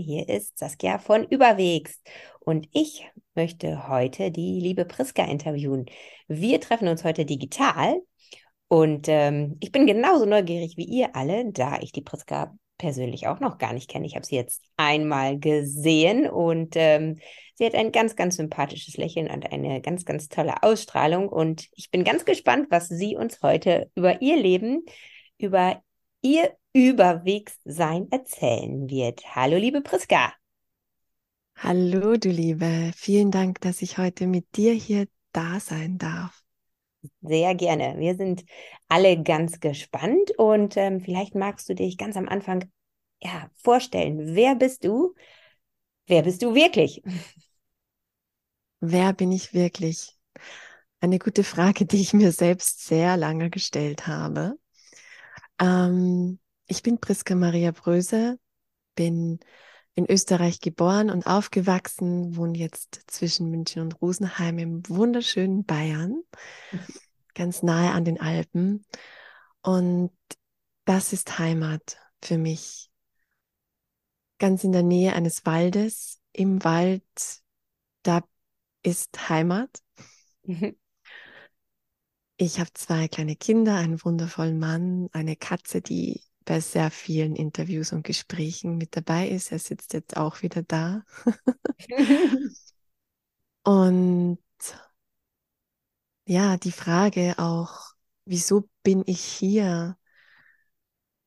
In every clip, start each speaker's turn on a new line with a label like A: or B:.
A: Hier ist Saskia von Überwegs und ich möchte heute die liebe Priska interviewen. Wir treffen uns heute digital und ähm, ich bin genauso neugierig wie ihr alle, da ich die Priska persönlich auch noch gar nicht kenne. Ich habe sie jetzt einmal gesehen und ähm, sie hat ein ganz, ganz sympathisches Lächeln und eine ganz, ganz tolle Ausstrahlung. Und ich bin ganz gespannt, was sie uns heute über ihr Leben, über ihr Überwegssein erzählen wird. Hallo, liebe Priska.
B: Hallo, du Liebe. Vielen Dank, dass ich heute mit dir hier da sein darf.
A: Sehr gerne. Wir sind alle ganz gespannt und ähm, vielleicht magst du dich ganz am Anfang ja, vorstellen. Wer bist du? Wer bist du wirklich?
B: Wer bin ich wirklich? Eine gute Frage, die ich mir selbst sehr lange gestellt habe. Ähm, ich bin Priska Maria Bröse, bin in Österreich geboren und aufgewachsen, wohne jetzt zwischen München und Rosenheim im wunderschönen Bayern, ganz nahe an den Alpen. Und das ist Heimat für mich. Ganz in der Nähe eines Waldes, im Wald, da ist Heimat. Ich habe zwei kleine Kinder, einen wundervollen Mann, eine Katze, die bei sehr vielen Interviews und Gesprächen mit dabei ist. Er sitzt jetzt auch wieder da. und ja, die Frage auch, wieso bin ich hier?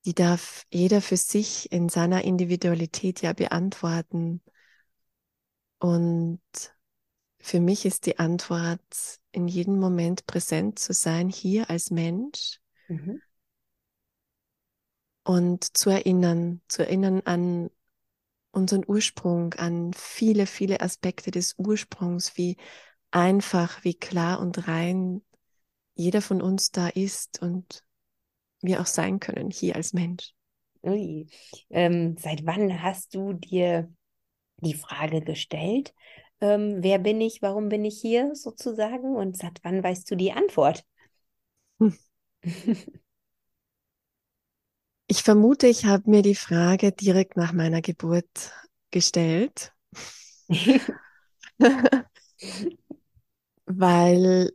B: Die darf jeder für sich in seiner Individualität ja beantworten. Und für mich ist die Antwort, in jedem Moment präsent zu sein, hier als Mensch. Mhm und zu erinnern, zu erinnern an unseren Ursprung, an viele, viele Aspekte des Ursprungs, wie einfach, wie klar und rein jeder von uns da ist und wir auch sein können hier als Mensch.
A: Ui. Ähm, seit wann hast du dir die Frage gestellt, ähm, wer bin ich, warum bin ich hier sozusagen und seit wann weißt du die Antwort? Hm.
B: Ich vermute, ich habe mir die Frage direkt nach meiner Geburt gestellt, weil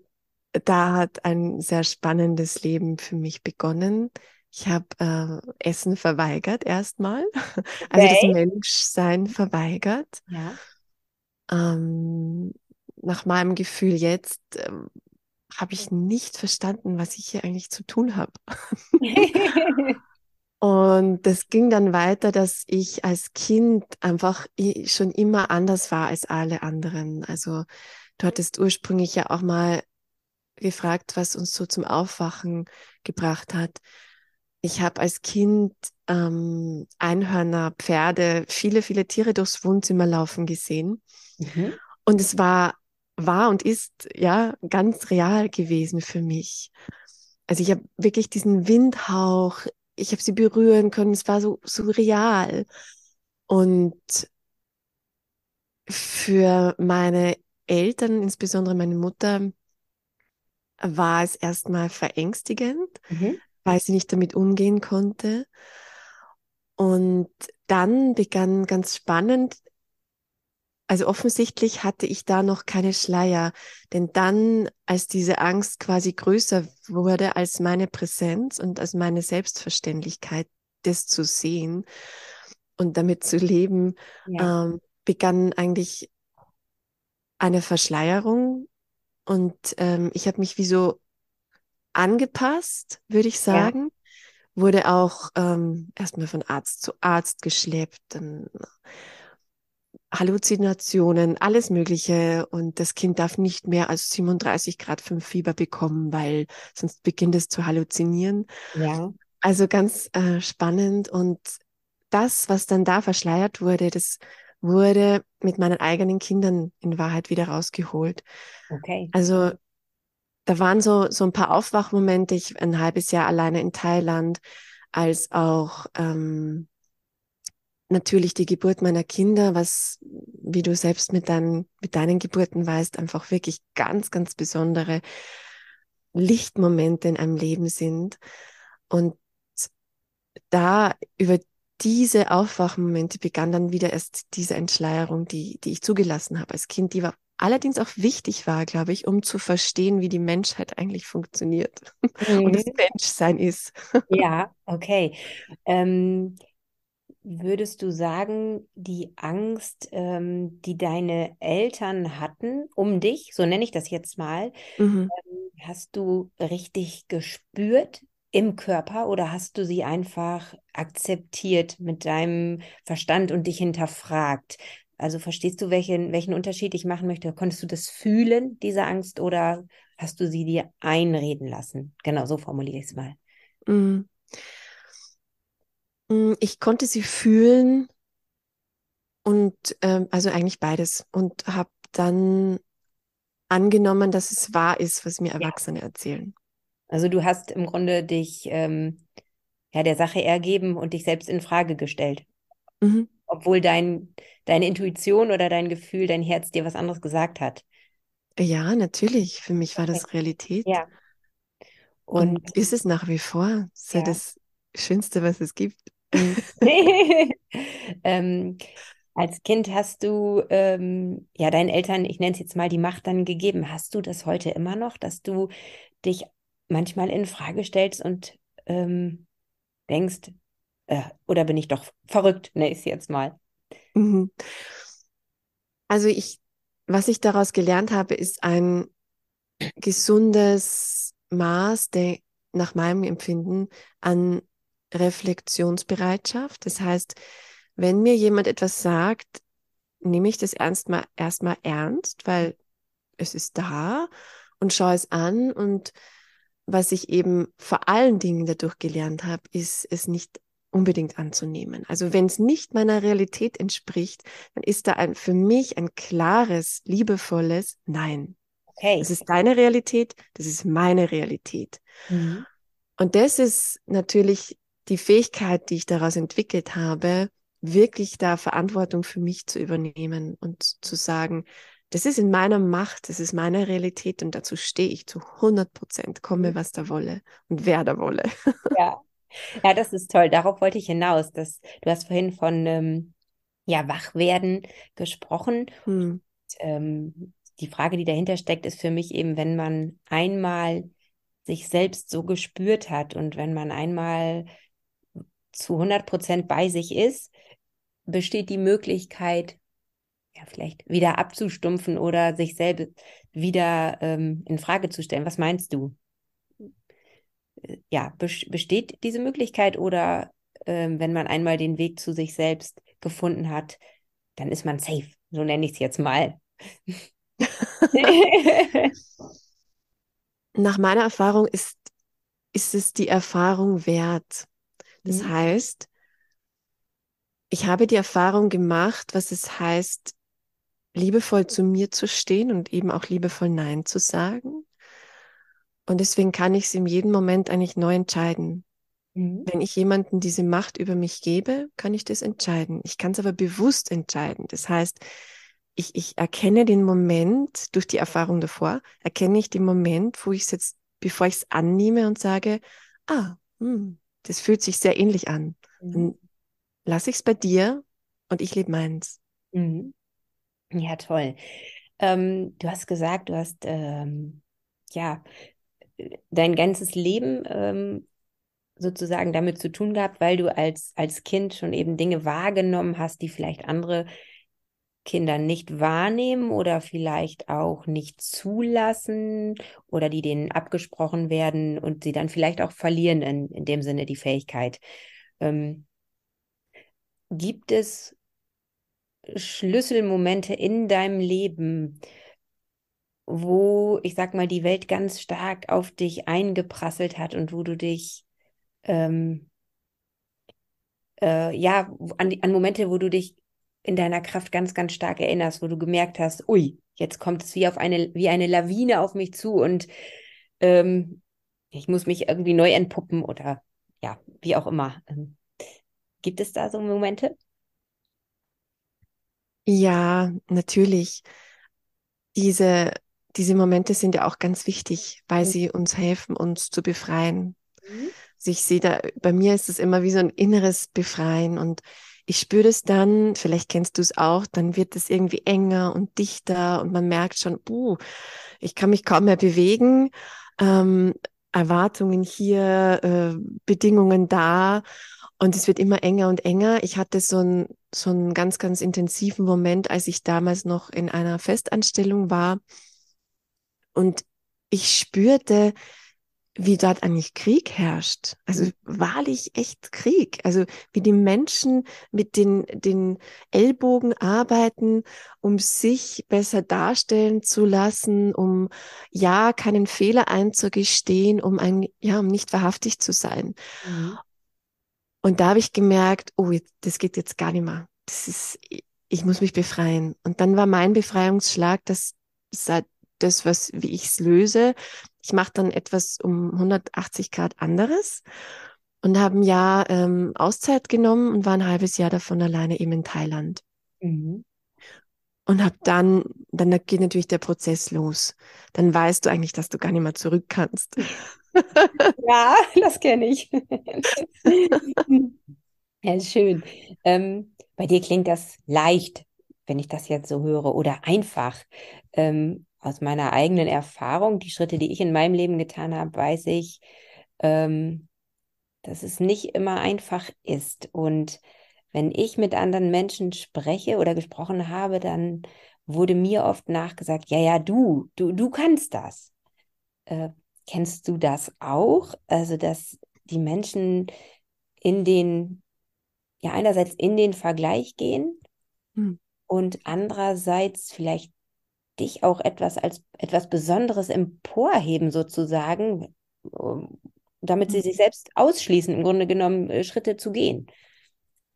B: da hat ein sehr spannendes Leben für mich begonnen. Ich habe äh, Essen verweigert erstmal, also okay. das Menschsein verweigert. Ja. Ähm, nach meinem Gefühl jetzt äh, habe ich nicht verstanden, was ich hier eigentlich zu tun habe. Und das ging dann weiter, dass ich als Kind einfach schon immer anders war als alle anderen. Also du hattest ursprünglich ja auch mal gefragt, was uns so zum Aufwachen gebracht hat. Ich habe als Kind ähm, Einhörner, Pferde, viele, viele Tiere durchs Wohnzimmer laufen gesehen. Mhm. Und es war, war und ist ja ganz real gewesen für mich. Also ich habe wirklich diesen Windhauch ich habe sie berühren können. Es war so surreal. Und für meine Eltern, insbesondere meine Mutter, war es erstmal verängstigend, mhm. weil sie nicht damit umgehen konnte. Und dann begann ganz spannend also offensichtlich hatte ich da noch keine Schleier, denn dann, als diese Angst quasi größer wurde als meine Präsenz und als meine Selbstverständlichkeit, das zu sehen und damit zu leben, ja. ähm, begann eigentlich eine Verschleierung und ähm, ich habe mich wie so angepasst, würde ich sagen. Ja. Wurde auch ähm, erstmal von Arzt zu Arzt geschleppt, dann Halluzinationen, alles Mögliche. Und das Kind darf nicht mehr als 37 Grad 5 Fieber bekommen, weil sonst beginnt es zu halluzinieren. Ja. Also ganz äh, spannend. Und das, was dann da verschleiert wurde, das wurde mit meinen eigenen Kindern in Wahrheit wieder rausgeholt. Okay. Also da waren so, so ein paar Aufwachmomente. Ich ein halbes Jahr alleine in Thailand, als auch ähm, natürlich die Geburt meiner Kinder, was, wie du selbst mit deinen, mit deinen Geburten weißt, einfach wirklich ganz, ganz besondere Lichtmomente in einem Leben sind. Und da über diese Aufwachmomente begann dann wieder erst diese Entschleierung, die, die ich zugelassen habe als Kind, die war allerdings auch wichtig war, glaube ich, um zu verstehen, wie die Menschheit eigentlich funktioniert mhm. und das. Menschsein ist.
A: ja, okay. Ähm, würdest du sagen, die Angst, ähm, die deine Eltern hatten um dich, so nenne ich das jetzt mal, mhm. ähm, hast du richtig gespürt im Körper oder hast du sie einfach akzeptiert mit deinem Verstand und dich hinterfragt? Also verstehst du, welchen, welchen Unterschied ich machen möchte? Konntest du das fühlen, diese Angst, oder hast du sie dir einreden lassen? Genau, so formuliere ich es mal. Mm.
B: Mm. Ich konnte sie fühlen und ähm, also eigentlich beides und habe dann angenommen, dass es wahr ist, was mir Erwachsene ja. erzählen.
A: Also du hast im Grunde dich ähm, ja der Sache ergeben und dich selbst in Frage gestellt. Mhm. Obwohl dein, deine Intuition oder dein Gefühl, dein Herz dir was anderes gesagt hat.
B: Ja, natürlich. Für mich war das Realität.
A: Ja.
B: Und, und ist es nach wie vor. Das ist ja. das Schönste, was es gibt.
A: Ähm, als Kind hast du ähm, ja deinen Eltern, ich nenne es jetzt mal, die Macht dann gegeben. Hast du das heute immer noch, dass du dich manchmal in Frage stellst und ähm, denkst, äh, oder bin ich doch verrückt, ne, ich jetzt mal. Mhm.
B: Also ich, was ich daraus gelernt habe, ist ein gesundes Maß der, nach meinem Empfinden an Reflexionsbereitschaft. Das heißt, wenn mir jemand etwas sagt, nehme ich das erstmal erstmal ernst, weil es ist da und schaue es an und was ich eben vor allen Dingen dadurch gelernt habe, ist es nicht unbedingt anzunehmen. Also wenn es nicht meiner Realität entspricht, dann ist da ein, für mich ein klares, liebevolles Nein. Okay. Das ist deine Realität, das ist meine Realität. Mhm. Und das ist natürlich die Fähigkeit, die ich daraus entwickelt habe, wirklich da Verantwortung für mich zu übernehmen und zu sagen, das ist in meiner Macht, das ist meine Realität und dazu stehe ich zu 100 Prozent, komme, mhm. was da wolle und wer da wolle.
A: Ja. ja, das ist toll. Darauf wollte ich hinaus. Dass, du hast vorhin von ähm, ja, Wachwerden gesprochen. Hm. Und, ähm, die Frage, die dahinter steckt, ist für mich eben, wenn man einmal sich selbst so gespürt hat und wenn man einmal zu 100 Prozent bei sich ist, besteht die Möglichkeit, ja, vielleicht wieder abzustumpfen oder sich selbst wieder ähm, in Frage zu stellen. Was meinst du? Ja, besteht diese Möglichkeit oder ähm, wenn man einmal den Weg zu sich selbst gefunden hat, dann ist man safe. So nenne ich es jetzt mal.
B: Nach meiner Erfahrung ist, ist es die Erfahrung wert. Das mhm. heißt, ich habe die Erfahrung gemacht, was es heißt, liebevoll zu mir zu stehen und eben auch liebevoll Nein zu sagen. Und deswegen kann ich es in jedem Moment eigentlich neu entscheiden. Mhm. Wenn ich jemanden diese Macht über mich gebe, kann ich das entscheiden. Ich kann es aber bewusst entscheiden. Das heißt, ich, ich erkenne den Moment durch die Erfahrung davor, erkenne ich den Moment, wo ich es jetzt, bevor ich es annehme und sage, ah, hm, das fühlt sich sehr ähnlich an. Mhm. Dann lasse ich es bei dir und ich lebe meins.
A: Mhm. Ja, toll. Ähm, du hast gesagt, du hast ähm, ja dein ganzes Leben ähm, sozusagen damit zu tun gehabt, weil du als, als Kind schon eben Dinge wahrgenommen hast, die vielleicht andere Kinder nicht wahrnehmen oder vielleicht auch nicht zulassen oder die denen abgesprochen werden und sie dann vielleicht auch verlieren in, in dem Sinne die Fähigkeit. Ähm, gibt es Schlüsselmomente in deinem Leben, wo, ich sag mal, die Welt ganz stark auf dich eingeprasselt hat und wo du dich, ähm, äh, ja, an, an Momente, wo du dich in deiner Kraft ganz, ganz stark erinnerst, wo du gemerkt hast, ui, jetzt kommt es wie auf eine, wie eine Lawine auf mich zu und ähm, ich muss mich irgendwie neu entpuppen oder ja, wie auch immer. Ähm, gibt es da so Momente?
B: Ja, natürlich. Diese, diese Momente sind ja auch ganz wichtig, weil mhm. sie uns helfen, uns zu befreien. Mhm. Also ich sehe da, bei mir ist es immer wie so ein inneres Befreien und ich spüre das dann, vielleicht kennst du es auch, dann wird es irgendwie enger und dichter und man merkt schon, uh, ich kann mich kaum mehr bewegen, ähm, Erwartungen hier, äh, Bedingungen da und es wird immer enger und enger. Ich hatte so einen so einen ganz, ganz intensiven Moment, als ich damals noch in einer Festanstellung war und ich spürte, wie dort eigentlich Krieg herrscht. Also wahrlich echt Krieg. Also wie die Menschen mit den, den Ellbogen arbeiten, um sich besser darstellen zu lassen, um ja keinen Fehler einzugestehen, um ein, ja, um nicht wahrhaftig zu sein. Mhm. Und da habe ich gemerkt, oh, das geht jetzt gar nicht mehr. Das ist, ich muss mich befreien. Und dann war mein Befreiungsschlag, dass seit das, was, wie ich es löse. Ich mache dann etwas um 180 Grad anderes und habe ein Jahr ähm, Auszeit genommen und war ein halbes Jahr davon alleine eben in Thailand. Mhm. Und habe dann, dann geht natürlich der Prozess los. Dann weißt du eigentlich, dass du gar nicht mehr zurück kannst.
A: ja, das kenne ich. ja, schön. Ähm, bei dir klingt das leicht, wenn ich das jetzt so höre, oder einfach. Ähm, aus meiner eigenen Erfahrung, die Schritte, die ich in meinem Leben getan habe, weiß ich, ähm, dass es nicht immer einfach ist. Und wenn ich mit anderen Menschen spreche oder gesprochen habe, dann wurde mir oft nachgesagt, ja, ja, du, du, du kannst das. Äh, kennst du das auch? Also, dass die Menschen in den, ja, einerseits in den Vergleich gehen hm. und andererseits vielleicht dich auch etwas als etwas Besonderes emporheben, sozusagen, damit sie sich mhm. selbst ausschließen, im Grunde genommen äh, Schritte zu gehen.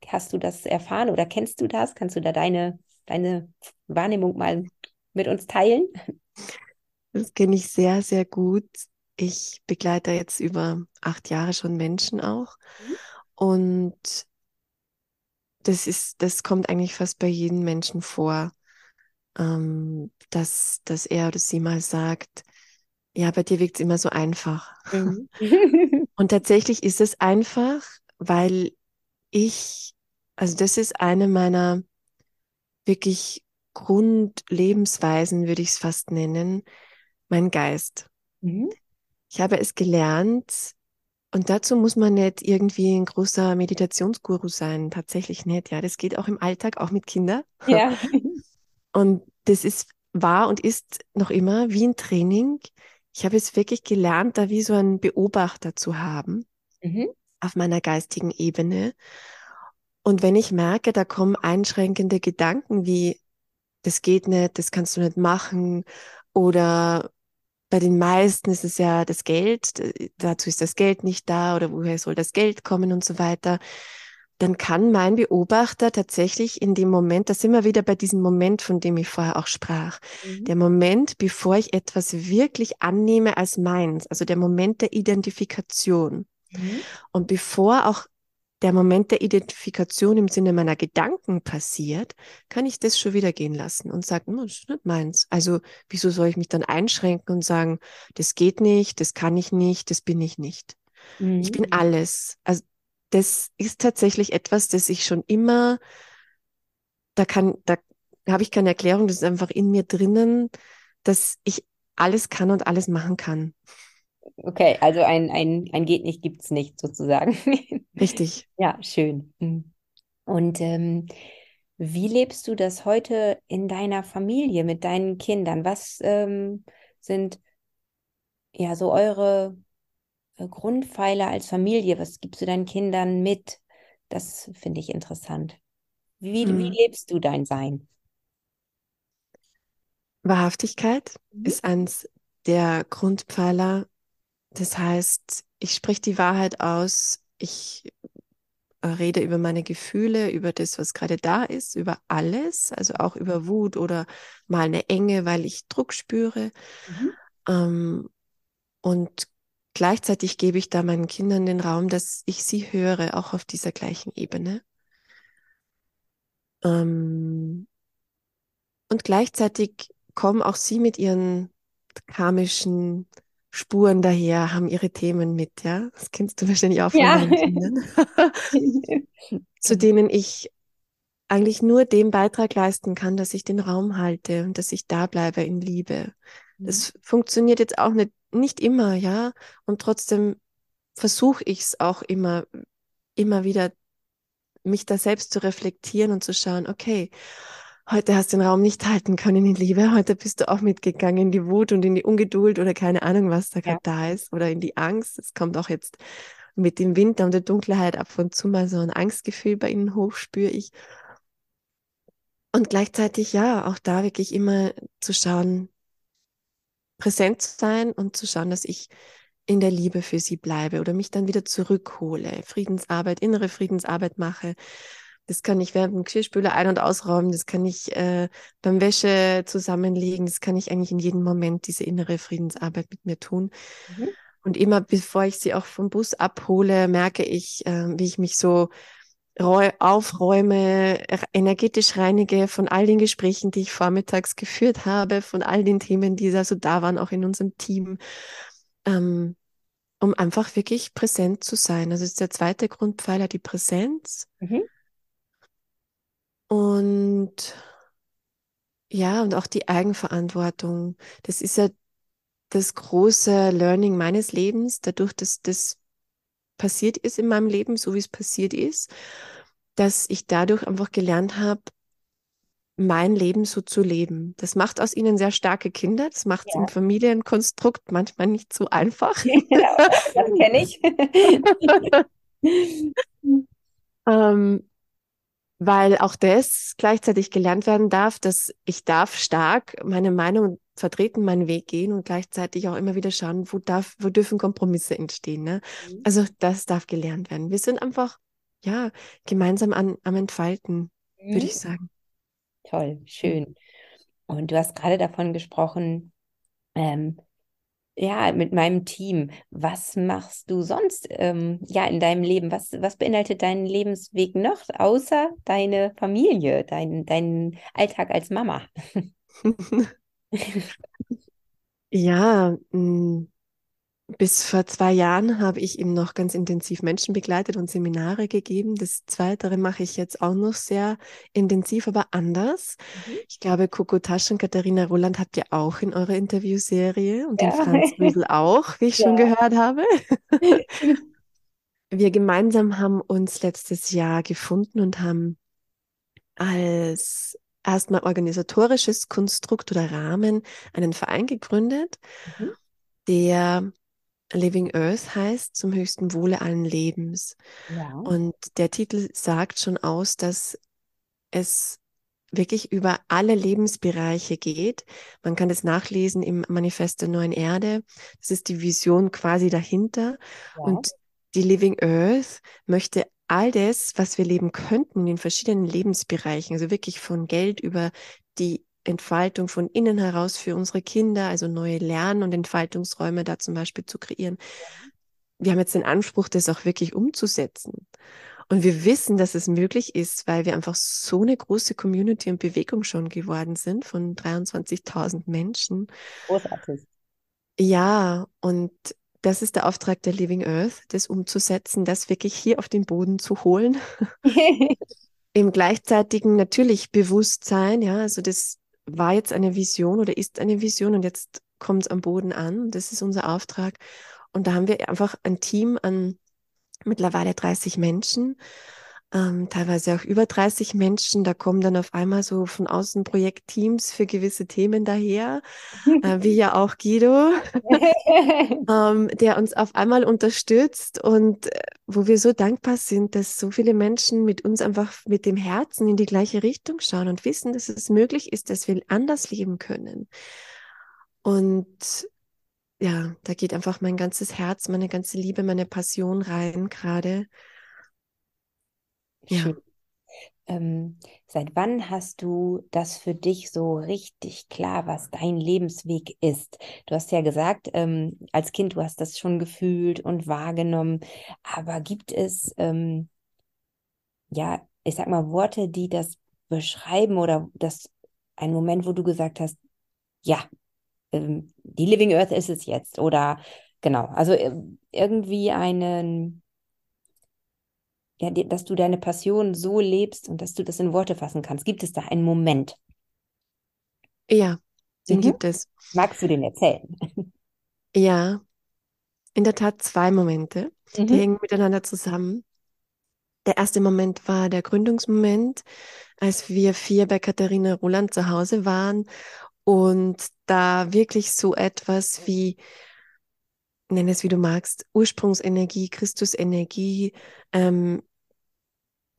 A: Hast du das erfahren oder kennst du das? Kannst du da deine, deine Wahrnehmung mal mit uns teilen?
B: Das kenne ich sehr, sehr gut. Ich begleite jetzt über acht Jahre schon Menschen auch. Mhm. Und das ist, das kommt eigentlich fast bei jedem Menschen vor ähm, dass, dass er oder sie mal sagt, ja, bei dir wirkt es immer so einfach. Mhm. Und tatsächlich ist es einfach, weil ich, also das ist eine meiner wirklich Grundlebensweisen, würde ich es fast nennen, mein Geist. Mhm. Ich habe es gelernt, und dazu muss man nicht irgendwie ein großer Meditationsguru sein, tatsächlich nicht. Ja, das geht auch im Alltag, auch mit Kindern. Ja. Und das ist war und ist noch immer wie ein Training. Ich habe es wirklich gelernt, da wie so einen Beobachter zu haben mhm. auf meiner geistigen Ebene. Und wenn ich merke, da kommen einschränkende Gedanken wie, das geht nicht, das kannst du nicht machen, oder bei den meisten ist es ja das Geld, dazu ist das Geld nicht da, oder woher soll das Geld kommen und so weiter dann kann mein Beobachter tatsächlich in dem Moment, da sind wir wieder bei diesem Moment, von dem ich vorher auch sprach, mhm. der Moment, bevor ich etwas wirklich annehme als meins, also der Moment der Identifikation. Mhm. Und bevor auch der Moment der Identifikation im Sinne meiner Gedanken passiert, kann ich das schon wieder gehen lassen und sagen, das ist nicht meins. Also wieso soll ich mich dann einschränken und sagen, das geht nicht, das kann ich nicht, das bin ich nicht. Mhm. Ich bin mhm. alles. Also das ist tatsächlich etwas, das ich schon immer, da kann, da habe ich keine Erklärung, das ist einfach in mir drinnen, dass ich alles kann und alles machen kann.
A: Okay, also ein, ein, ein geht nicht, gibt es nicht sozusagen.
B: Richtig.
A: ja, schön. Mhm. Und ähm, wie lebst du das heute in deiner Familie mit deinen Kindern? Was ähm, sind ja so eure Grundpfeiler als Familie? Was gibst du deinen Kindern mit? Das finde ich interessant. Wie, mhm. wie lebst du dein Sein?
B: Wahrhaftigkeit mhm. ist eines der Grundpfeiler. Das heißt, ich spreche die Wahrheit aus, ich äh, rede über meine Gefühle, über das, was gerade da ist, über alles, also auch über Wut oder mal eine Enge, weil ich Druck spüre. Mhm. Ähm, und Gleichzeitig gebe ich da meinen Kindern den Raum, dass ich sie höre, auch auf dieser gleichen Ebene. Ähm, und gleichzeitig kommen auch sie mit ihren karmischen Spuren daher, haben ihre Themen mit, ja. Das kennst du wahrscheinlich auch von ja. Kindern. Zu denen ich eigentlich nur den Beitrag leisten kann, dass ich den Raum halte und dass ich da bleibe in Liebe. Mhm. Das funktioniert jetzt auch nicht, nicht immer, ja. Und trotzdem versuche ich es auch immer, immer wieder, mich da selbst zu reflektieren und zu schauen, okay, heute hast du den Raum nicht halten können in Liebe, heute bist du auch mitgegangen in die Wut und in die Ungeduld oder keine Ahnung, was da gerade da ist oder in die Angst. Es kommt auch jetzt mit dem Winter und der Dunkelheit ab und zu mal so ein Angstgefühl bei ihnen hoch, spüre ich. Und gleichzeitig, ja, auch da wirklich immer zu schauen, präsent zu sein und zu schauen, dass ich in der Liebe für sie bleibe oder mich dann wieder zurückhole, Friedensarbeit, innere Friedensarbeit mache, das kann ich während dem Geschirrspüler ein- und ausräumen, das kann ich äh, beim Wäsche zusammenlegen, das kann ich eigentlich in jedem Moment diese innere Friedensarbeit mit mir tun. Mhm. Und immer bevor ich sie auch vom Bus abhole, merke ich, äh, wie ich mich so aufräume, energetisch reinige von all den Gesprächen, die ich vormittags geführt habe, von all den Themen, die da so da waren, auch in unserem Team, ähm, um einfach wirklich präsent zu sein. Also ist der zweite Grundpfeiler die Präsenz. Mhm. Und ja, und auch die Eigenverantwortung. Das ist ja das große Learning meines Lebens, dadurch, dass das passiert ist in meinem Leben, so wie es passiert ist, dass ich dadurch einfach gelernt habe, mein Leben so zu leben. Das macht aus ihnen sehr starke Kinder. Das macht es ja. im Familienkonstrukt manchmal nicht so einfach. Ja, das kenne ich. ähm, weil auch das gleichzeitig gelernt werden darf, dass ich darf stark meine Meinung vertreten, meinen Weg gehen und gleichzeitig auch immer wieder schauen, wo darf, wo dürfen Kompromisse entstehen. Ne? Mhm. Also das darf gelernt werden. Wir sind einfach ja gemeinsam an, am Entfalten, mhm. würde ich sagen.
A: Toll, schön. Und du hast gerade davon gesprochen, ähm, ja, mit meinem Team. Was machst du sonst ähm, ja in deinem Leben? Was, was beinhaltet dein Lebensweg noch, außer deine Familie, dein, dein Alltag als Mama?
B: ja, mh, mm, bis vor zwei Jahren habe ich eben noch ganz intensiv Menschen begleitet und Seminare gegeben. Das Zweite mache ich jetzt auch noch sehr intensiv, aber anders. Mhm. Ich glaube, Coco Tasch und Katharina Roland habt ihr auch in eurer Interviewserie und ja. den Franz Rüsel auch, wie ich ja. schon gehört habe. Wir gemeinsam haben uns letztes Jahr gefunden und haben als erstmal organisatorisches Konstrukt oder Rahmen einen Verein gegründet, mhm. der Living Earth heißt, zum höchsten Wohle allen Lebens. Ja. Und der Titel sagt schon aus, dass es wirklich über alle Lebensbereiche geht. Man kann das nachlesen im Manifest der neuen Erde. Das ist die Vision quasi dahinter. Ja. Und die Living Earth möchte all das, was wir leben könnten in den verschiedenen Lebensbereichen, also wirklich von Geld über die Entfaltung von innen heraus für unsere Kinder, also neue Lern- und Entfaltungsräume da zum Beispiel zu kreieren. Wir haben jetzt den Anspruch, das auch wirklich umzusetzen. Und wir wissen, dass es möglich ist, weil wir einfach so eine große Community und Bewegung schon geworden sind von 23.000 Menschen. Großartig. Ja, und das ist der Auftrag der Living Earth, das umzusetzen, das wirklich hier auf den Boden zu holen. Im gleichzeitigen natürlich Bewusstsein, ja, also das war jetzt eine Vision oder ist eine Vision und jetzt kommt es am Boden an. Das ist unser Auftrag. Und da haben wir einfach ein Team an mittlerweile 30 Menschen, ähm, teilweise auch über 30 Menschen. Da kommen dann auf einmal so von außen Projektteams für gewisse Themen daher, äh, wie ja auch Guido, ähm, der uns auf einmal unterstützt und äh, wo wir so dankbar sind, dass so viele Menschen mit uns einfach mit dem Herzen in die gleiche Richtung schauen und wissen, dass es möglich ist, dass wir anders leben können. Und ja, da geht einfach mein ganzes Herz, meine ganze Liebe, meine Passion rein gerade.
A: Ja. Ähm, seit wann hast du das für dich so richtig klar, was dein Lebensweg ist? Du hast ja gesagt, ähm, als Kind, du hast das schon gefühlt und wahrgenommen, aber gibt es, ähm, ja, ich sag mal, Worte, die das beschreiben oder das ein Moment, wo du gesagt hast, ja, ähm, die Living Earth ist es jetzt oder genau, also irgendwie einen, ja, dass du deine Passion so lebst und dass du das in Worte fassen kannst. Gibt es da einen Moment?
B: Ja, den mhm. gibt es.
A: Magst du den erzählen?
B: Ja, in der Tat zwei Momente, mhm. die hängen miteinander zusammen. Der erste Moment war der Gründungsmoment, als wir vier bei Katharina Roland zu Hause waren und da wirklich so etwas wie, nenn es wie du magst, Ursprungsenergie, Christusenergie, ähm,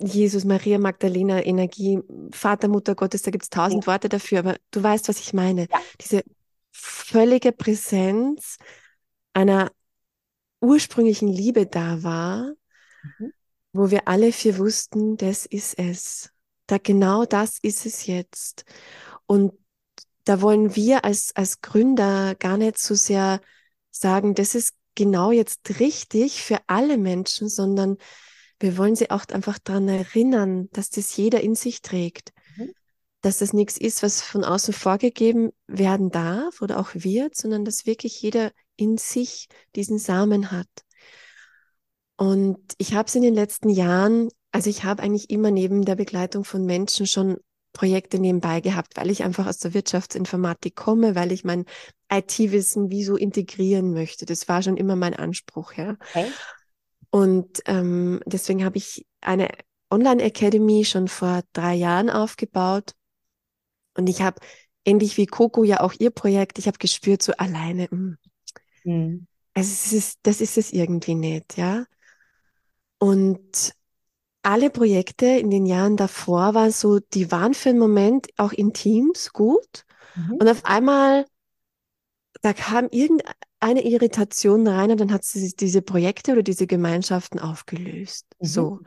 B: Jesus, Maria, Magdalena, Energie, Vater, Mutter Gottes, da gibt es tausend ja. Worte dafür, aber du weißt, was ich meine. Ja. Diese völlige Präsenz einer ursprünglichen Liebe da war, mhm. wo wir alle vier wussten, das ist es. Da genau das ist es jetzt. Und da wollen wir als, als Gründer gar nicht so sehr sagen, das ist genau jetzt richtig für alle Menschen, sondern wir wollen sie auch einfach daran erinnern, dass das jeder in sich trägt. Mhm. Dass das nichts ist, was von außen vorgegeben werden darf oder auch wird, sondern dass wirklich jeder in sich diesen Samen hat. Und ich habe es in den letzten Jahren, also ich habe eigentlich immer neben der Begleitung von Menschen schon Projekte nebenbei gehabt, weil ich einfach aus der Wirtschaftsinformatik komme, weil ich mein IT-Wissen wie so integrieren möchte. Das war schon immer mein Anspruch, ja. Okay. Und ähm, deswegen habe ich eine Online-Academy schon vor drei Jahren aufgebaut. Und ich habe ähnlich wie Coco ja auch ihr Projekt, ich habe gespürt, so alleine, mh, hm, Mhm. Also es ist, das ist es irgendwie nicht, ja. Und alle Projekte in den Jahren davor waren so, die waren für einen Moment auch in Teams gut. Mhm. Und auf einmal, da kam irgendeine Irritation rein und dann hat sie diese Projekte oder diese Gemeinschaften aufgelöst. Mhm. So.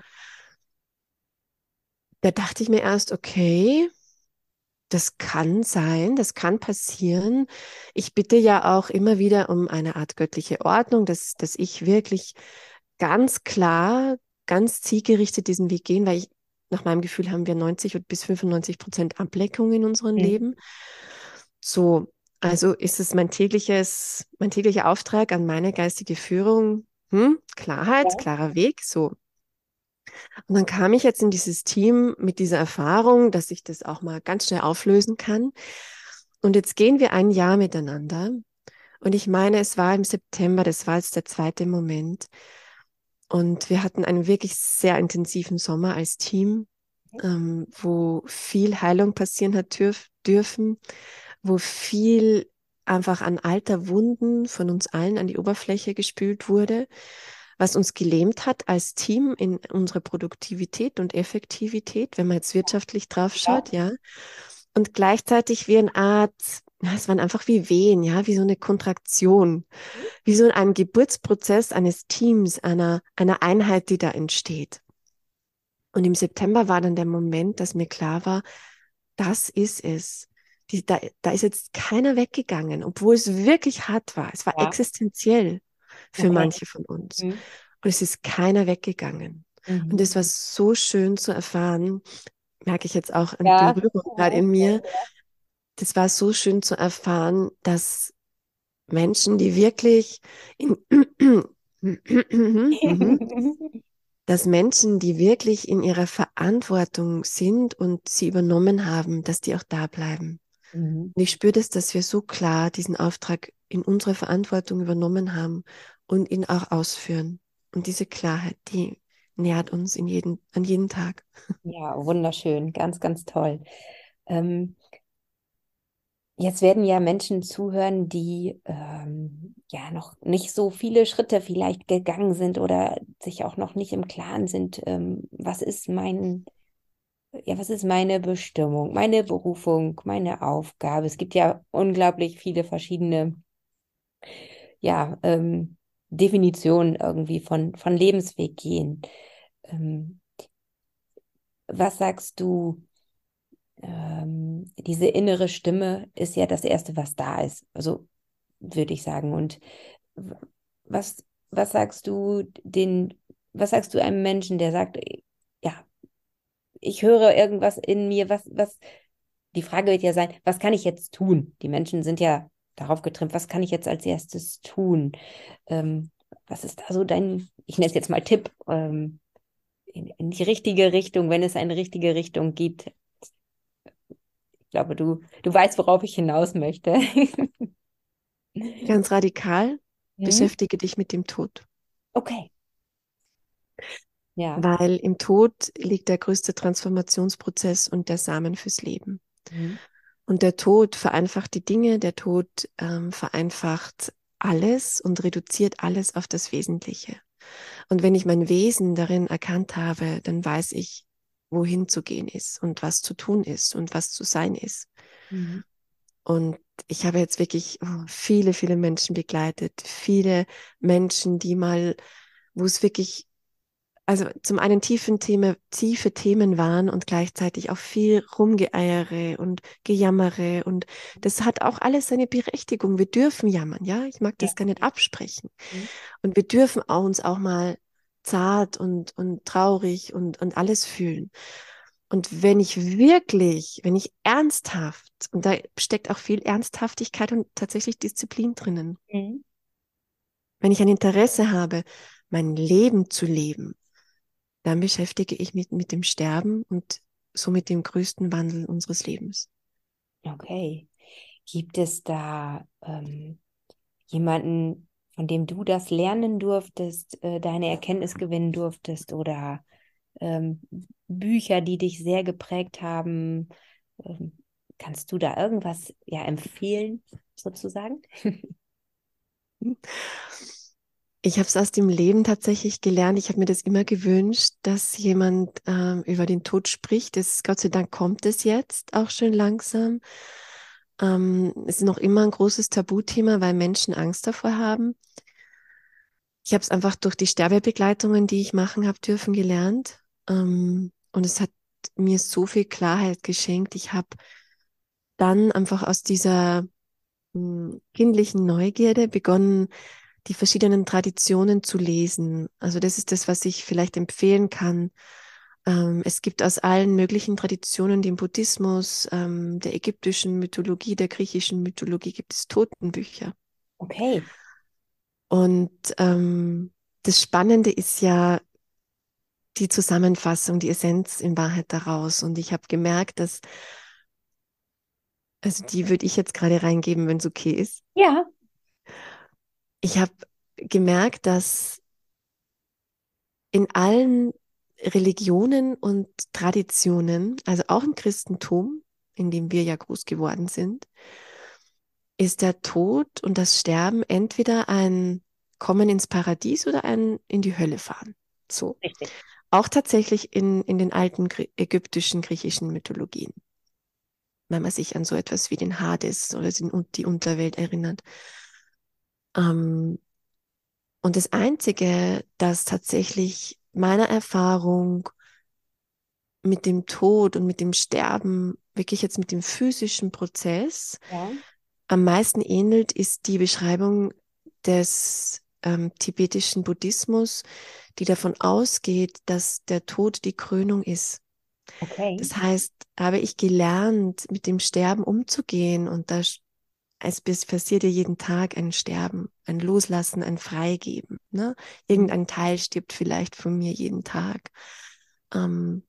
B: Da dachte ich mir erst, okay, das kann sein, das kann passieren. Ich bitte ja auch immer wieder um eine Art göttliche Ordnung, dass, dass ich wirklich ganz klar, ganz zielgerichtet diesen Weg gehen, weil ich nach meinem Gefühl haben wir 90 bis 95 Prozent Ableckung in unserem mhm. Leben. So, also ist es mein tägliches, mein täglicher Auftrag an meine geistige Führung, hm, Klarheit, ja. klarer Weg, so und dann kam ich jetzt in dieses Team mit dieser Erfahrung, dass ich das auch mal ganz schnell auflösen kann. Und jetzt gehen wir ein Jahr miteinander. Und ich meine, es war im September, das war jetzt der zweite Moment. Und wir hatten einen wirklich sehr intensiven Sommer als Team, ähm, wo viel Heilung passieren hat dürf dürfen, wo viel einfach an alter Wunden von uns allen an die Oberfläche gespült wurde was uns gelähmt hat als Team in unserer Produktivität und Effektivität, wenn man jetzt wirtschaftlich drauf schaut, ja. Und gleichzeitig wie eine Art, es waren einfach wie Wehen, ja, wie so eine Kontraktion, wie so ein Geburtsprozess eines Teams, einer, einer Einheit, die da entsteht. Und im September war dann der Moment, dass mir klar war, das ist es. Die, da, da ist jetzt keiner weggegangen, obwohl es wirklich hart war. Es war ja. existenziell für okay. manche von uns. Mhm. Und es ist keiner weggegangen. Mhm. Und es war so schön zu erfahren, merke ich jetzt auch an ja. Berührung gerade in mir. Das war so schön zu erfahren, dass Menschen, die wirklich in dass Menschen, die wirklich in ihrer Verantwortung sind und sie übernommen haben, dass die auch da bleiben. Mhm. Und ich spüre das, dass wir so klar diesen Auftrag in unsere Verantwortung übernommen haben und ihn auch ausführen. Und diese Klarheit, die nährt uns in jeden, an jeden Tag.
A: Ja, wunderschön, ganz, ganz toll. Ähm, jetzt werden ja Menschen zuhören, die ähm, ja noch nicht so viele Schritte vielleicht gegangen sind oder sich auch noch nicht im Klaren sind, ähm, was ist mein, ja, was ist meine Bestimmung, meine Berufung, meine Aufgabe. Es gibt ja unglaublich viele verschiedene ja, ähm, Definition irgendwie von, von Lebensweg gehen. Ähm, was sagst du? Ähm, diese innere Stimme ist ja das Erste, was da ist. Also würde ich sagen. Und was, was sagst du den, was sagst du einem Menschen, der sagt, ich höre irgendwas in mir, was, was, die Frage wird ja sein, was kann ich jetzt tun? Die Menschen sind ja darauf getrimmt, was kann ich jetzt als erstes tun? Ähm, was ist da so dein, ich nenne es jetzt mal Tipp, ähm, in, in, die richtige Richtung, wenn es eine richtige Richtung gibt? Ich glaube, du, du weißt, worauf ich hinaus möchte.
B: Ganz radikal, mhm. beschäftige dich mit dem Tod.
A: Okay.
B: Ja. Weil im Tod liegt der größte Transformationsprozess und der Samen fürs Leben. Mhm. Und der Tod vereinfacht die Dinge, der Tod ähm, vereinfacht alles und reduziert alles auf das Wesentliche. Und wenn ich mein Wesen darin erkannt habe, dann weiß ich, wohin zu gehen ist und was zu tun ist und was zu sein ist. Mhm. Und ich habe jetzt wirklich oh, viele, viele Menschen begleitet, viele Menschen, die mal, wo es wirklich also zum einen tiefen Thema, tiefe Themen waren und gleichzeitig auch viel Rumgeeiere und Gejammere und das hat auch alles seine Berechtigung. Wir dürfen jammern, ja. Ich mag das ja. gar nicht absprechen. Mhm. Und wir dürfen auch uns auch mal zart und, und traurig und, und alles fühlen. Und wenn ich wirklich, wenn ich ernsthaft, und da steckt auch viel Ernsthaftigkeit und tatsächlich Disziplin drinnen, mhm. wenn ich ein Interesse habe, mein Leben zu leben, dann beschäftige ich mich mit dem Sterben und somit dem größten Wandel unseres Lebens.
A: Okay. Gibt es da ähm, jemanden, von dem du das lernen durftest, äh, deine Erkenntnis gewinnen durftest oder ähm, Bücher, die dich sehr geprägt haben? Ähm, kannst du da irgendwas ja empfehlen, sozusagen?
B: Ich habe es aus dem Leben tatsächlich gelernt. Ich habe mir das immer gewünscht, dass jemand ähm, über den Tod spricht. Das, Gott sei Dank kommt es jetzt auch schon langsam. Ähm, es ist noch immer ein großes Tabuthema, weil Menschen Angst davor haben. Ich habe es einfach durch die Sterbebegleitungen, die ich machen habe dürfen, gelernt. Ähm, und es hat mir so viel Klarheit geschenkt. Ich habe dann einfach aus dieser hm, kindlichen Neugierde begonnen, die verschiedenen Traditionen zu lesen. Also das ist das, was ich vielleicht empfehlen kann. Ähm, es gibt aus allen möglichen Traditionen, dem Buddhismus, ähm, der ägyptischen Mythologie, der griechischen Mythologie, gibt es Totenbücher.
A: Okay.
B: Und ähm, das Spannende ist ja die Zusammenfassung, die Essenz in Wahrheit daraus. Und ich habe gemerkt, dass, also die würde ich jetzt gerade reingeben, wenn es okay ist.
A: Ja
B: ich habe gemerkt, dass in allen Religionen und Traditionen, also auch im Christentum, in dem wir ja groß geworden sind, ist der Tod und das Sterben entweder ein Kommen ins Paradies oder ein in die Hölle fahren. So. Richtig. Auch tatsächlich in, in den alten ägyptischen, griechischen Mythologien. Wenn man sich an so etwas wie den Hades oder die Unterwelt erinnert. Ähm, und das Einzige, das tatsächlich meiner Erfahrung mit dem Tod und mit dem Sterben, wirklich jetzt mit dem physischen Prozess, ja. am meisten ähnelt, ist die Beschreibung des ähm, tibetischen Buddhismus, die davon ausgeht, dass der Tod die Krönung ist. Okay. Das heißt, habe ich gelernt, mit dem Sterben umzugehen und da es passiert ja jeden Tag ein Sterben, ein Loslassen, ein Freigeben. Ne? Irgendein Teil stirbt vielleicht von mir jeden Tag. Ähm,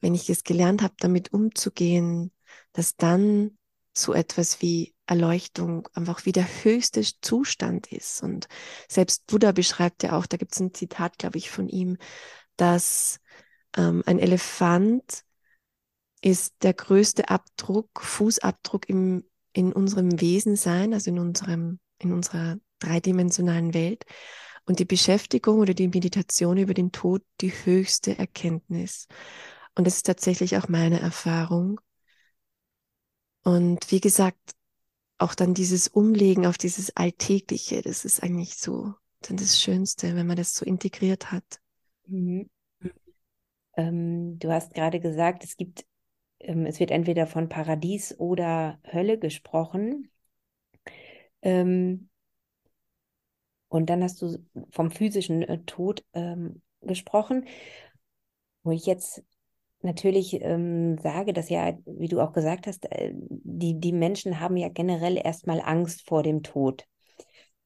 B: wenn ich es gelernt habe, damit umzugehen, dass dann so etwas wie Erleuchtung einfach wie der höchste Zustand ist. Und selbst Buddha beschreibt ja auch, da gibt es ein Zitat, glaube ich, von ihm, dass ähm, ein Elefant ist der größte Abdruck, Fußabdruck im in unserem Wesen sein, also in unserem, in unserer dreidimensionalen Welt. Und die Beschäftigung oder die Meditation über den Tod die höchste Erkenntnis. Und das ist tatsächlich auch meine Erfahrung. Und wie gesagt, auch dann dieses Umlegen auf dieses Alltägliche, das ist eigentlich so dann das Schönste, wenn man das so integriert hat. Mhm.
A: Ähm, du hast gerade gesagt, es gibt ähm, es wird entweder von Paradies oder Hölle gesprochen. Ähm, und dann hast du vom physischen äh, Tod ähm, gesprochen, wo ich jetzt natürlich ähm, sage, dass ja, wie du auch gesagt hast, äh, die, die Menschen haben ja generell erstmal Angst vor dem Tod,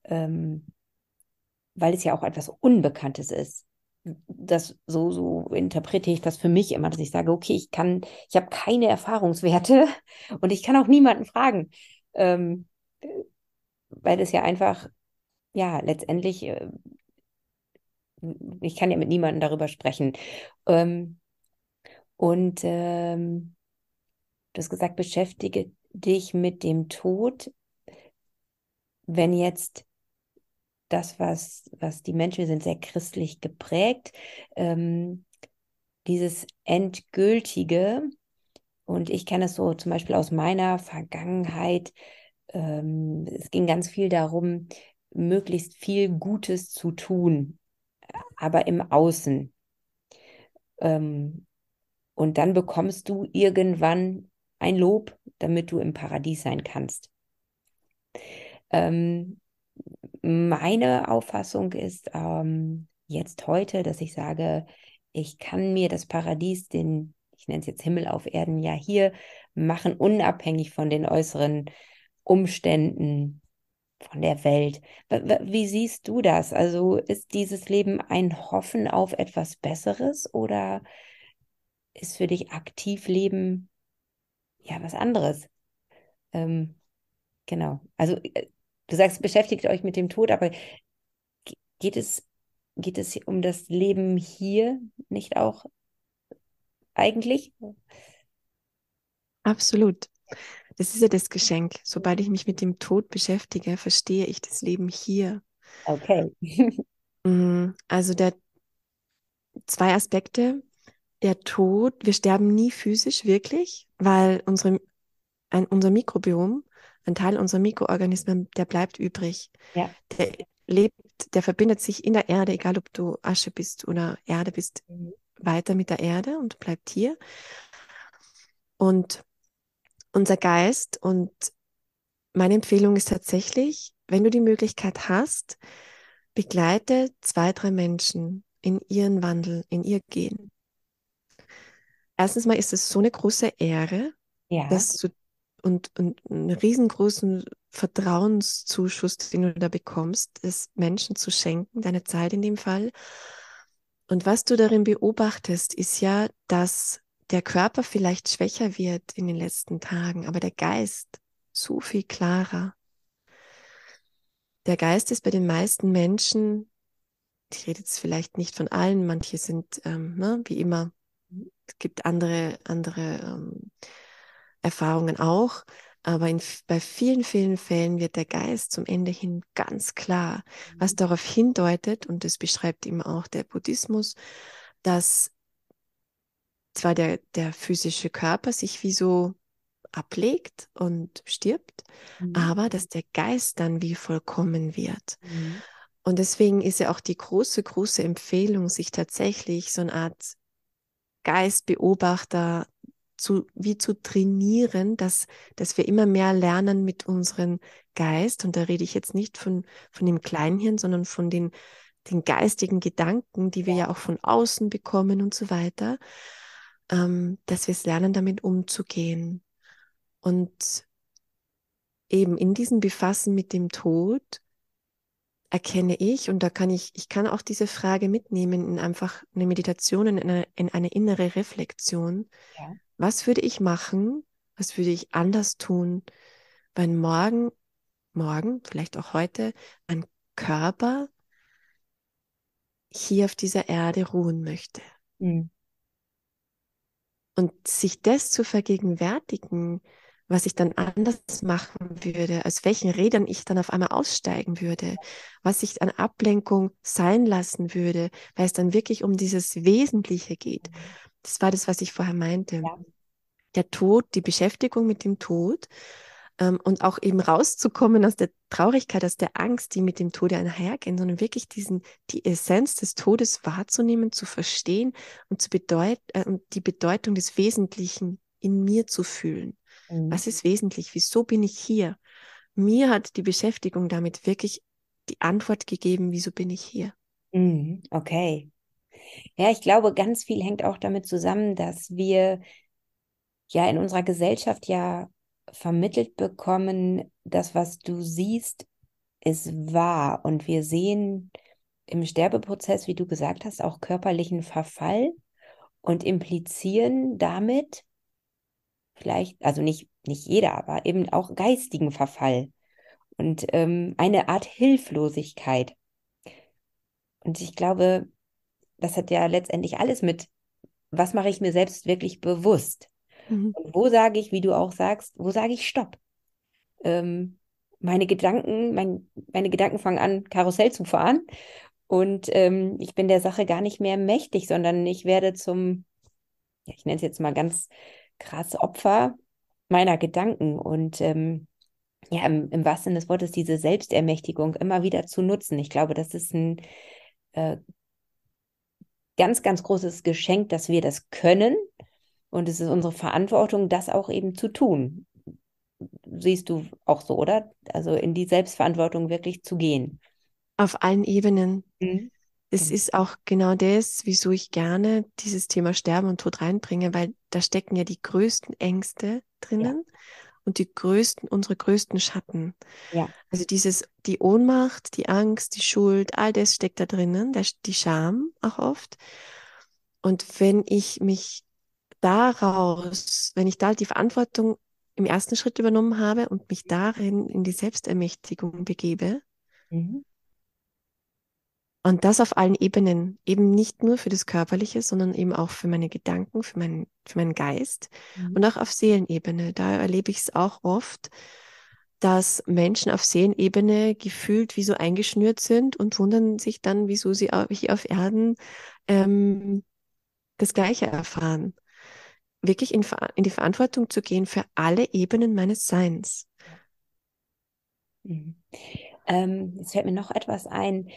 A: ähm, weil es ja auch etwas Unbekanntes ist. Das so, so interpretiere ich das für mich immer, dass ich sage, okay, ich kann, ich habe keine Erfahrungswerte und ich kann auch niemanden fragen, ähm, weil es ja einfach, ja, letztendlich, äh, ich kann ja mit niemandem darüber sprechen. Ähm, und ähm, du hast gesagt, beschäftige dich mit dem Tod. Wenn jetzt das, was, was die Menschen sind, sehr christlich geprägt, ähm, dieses Endgültige, und ich kenne es so zum Beispiel aus meiner Vergangenheit, ähm, es ging ganz viel darum, möglichst viel Gutes zu tun, aber im Außen. Ähm, und dann bekommst du irgendwann ein Lob, damit du im Paradies sein kannst. Ähm, meine Auffassung ist ähm, jetzt heute, dass ich sage, ich kann mir das Paradies, den, ich nenne es jetzt Himmel auf Erden, ja hier machen, unabhängig von den äußeren Umständen, von der Welt. Wie siehst du das? Also ist dieses Leben ein Hoffen auf etwas Besseres oder ist für dich aktiv leben ja was anderes. Ähm, genau. Also äh, du sagst, beschäftigt euch mit dem Tod, aber geht es, geht es um das Leben hier nicht auch eigentlich?
B: Absolut. Das ist ja das Geschenk. Sobald ich mich mit dem Tod beschäftige, verstehe ich das Leben hier.
A: Okay.
B: Mhm. also der zwei Aspekte der Tod, wir sterben nie physisch wirklich, weil unsere, ein, unser Mikrobiom, ein Teil unserer Mikroorganismen, der bleibt übrig.
A: Ja.
B: Der lebt, der verbindet sich in der Erde, egal ob du Asche bist oder Erde bist, mhm. weiter mit der Erde und bleibt hier. Und unser Geist und meine Empfehlung ist tatsächlich, wenn du die Möglichkeit hast, begleite zwei, drei Menschen in ihren Wandel, in ihr Gehen erstens mal ist es so eine große Ehre,
A: ja.
B: dass du und, und einen riesengroßen Vertrauenszuschuss, den du da bekommst, es Menschen zu schenken, deine Zeit in dem Fall. Und was du darin beobachtest, ist ja, dass der Körper vielleicht schwächer wird in den letzten Tagen, aber der Geist so viel klarer. Der Geist ist bei den meisten Menschen, ich rede jetzt vielleicht nicht von allen, manche sind ähm, ne, wie immer es gibt andere, andere ähm, Erfahrungen auch, aber in, bei vielen, vielen Fällen wird der Geist zum Ende hin ganz klar, was mhm. darauf hindeutet, und das beschreibt eben auch der Buddhismus, dass zwar der, der physische Körper sich wie so ablegt und stirbt, mhm. aber dass der Geist dann wie vollkommen wird. Mhm. Und deswegen ist ja auch die große, große Empfehlung, sich tatsächlich so eine Art Geistbeobachter zu, wie zu trainieren, dass, dass wir immer mehr lernen mit unserem Geist. Und da rede ich jetzt nicht von, von dem Kleinhirn, sondern von den, den geistigen Gedanken, die wir ja auch von außen bekommen und so weiter, ähm, dass wir es lernen, damit umzugehen. Und eben in diesem Befassen mit dem Tod erkenne ich, und da kann ich, ich kann auch diese Frage mitnehmen in einfach eine Meditation, in eine, in eine innere Reflexion. Ja. Was würde ich machen? Was würde ich anders tun, wenn morgen, morgen, vielleicht auch heute, mein Körper hier auf dieser Erde ruhen möchte? Mhm. Und sich das zu vergegenwärtigen, was ich dann anders machen würde, aus welchen Rädern ich dann auf einmal aussteigen würde, was ich an Ablenkung sein lassen würde, weil es dann wirklich um dieses Wesentliche geht. Das war das, was ich vorher meinte. Ja. Der Tod, die Beschäftigung mit dem Tod ähm, und auch eben rauszukommen aus der Traurigkeit, aus der Angst, die mit dem Tode einhergehen, sondern wirklich diesen, die Essenz des Todes wahrzunehmen, zu verstehen und zu bedeut äh, und die Bedeutung des Wesentlichen in mir zu fühlen. Mhm. Was ist wesentlich? Wieso bin ich hier? Mir hat die Beschäftigung damit wirklich die Antwort gegeben, wieso bin ich hier?
A: Mhm. Okay. Ja, ich glaube, ganz viel hängt auch damit zusammen, dass wir ja in unserer Gesellschaft ja vermittelt bekommen, das, was du siehst, ist wahr. Und wir sehen im Sterbeprozess, wie du gesagt hast, auch körperlichen Verfall und implizieren damit vielleicht, also nicht, nicht jeder, aber eben auch geistigen Verfall und ähm, eine Art Hilflosigkeit. Und ich glaube, das hat ja letztendlich alles mit, was mache ich mir selbst wirklich bewusst? Mhm. Und wo sage ich, wie du auch sagst, wo sage ich Stopp? Ähm, meine Gedanken, mein, meine Gedanken fangen an, Karussell zu fahren. Und ähm, ich bin der Sache gar nicht mehr mächtig, sondern ich werde zum, ja, ich nenne es jetzt mal ganz krass Opfer meiner Gedanken. Und ähm, ja, im, im wahrsten Sinne des Wortes diese Selbstermächtigung immer wieder zu nutzen. Ich glaube, das ist ein äh, ganz, ganz großes Geschenk, dass wir das können. Und es ist unsere Verantwortung, das auch eben zu tun. Siehst du auch so, oder? Also in die Selbstverantwortung wirklich zu gehen.
B: Auf allen Ebenen. Mhm. Es mhm. ist auch genau das, wieso ich gerne dieses Thema Sterben und Tod reinbringe, weil da stecken ja die größten Ängste drinnen. Ja und die größten, unsere größten Schatten. Ja. Also dieses, die Ohnmacht, die Angst, die Schuld, all das steckt da drinnen, der, die Scham auch oft. Und wenn ich mich daraus, wenn ich da die Verantwortung im ersten Schritt übernommen habe und mich darin in die Selbstermächtigung begebe, mhm. Und das auf allen Ebenen, eben nicht nur für das Körperliche, sondern eben auch für meine Gedanken, für meinen, für meinen Geist mhm. und auch auf Seelenebene. Da erlebe ich es auch oft, dass Menschen auf Seelenebene gefühlt wie so eingeschnürt sind und wundern sich dann, wieso sie hier auf Erden ähm, das Gleiche erfahren. Wirklich in, in die Verantwortung zu gehen für alle Ebenen meines Seins.
A: Mhm. Ähm, jetzt fällt mir noch etwas ein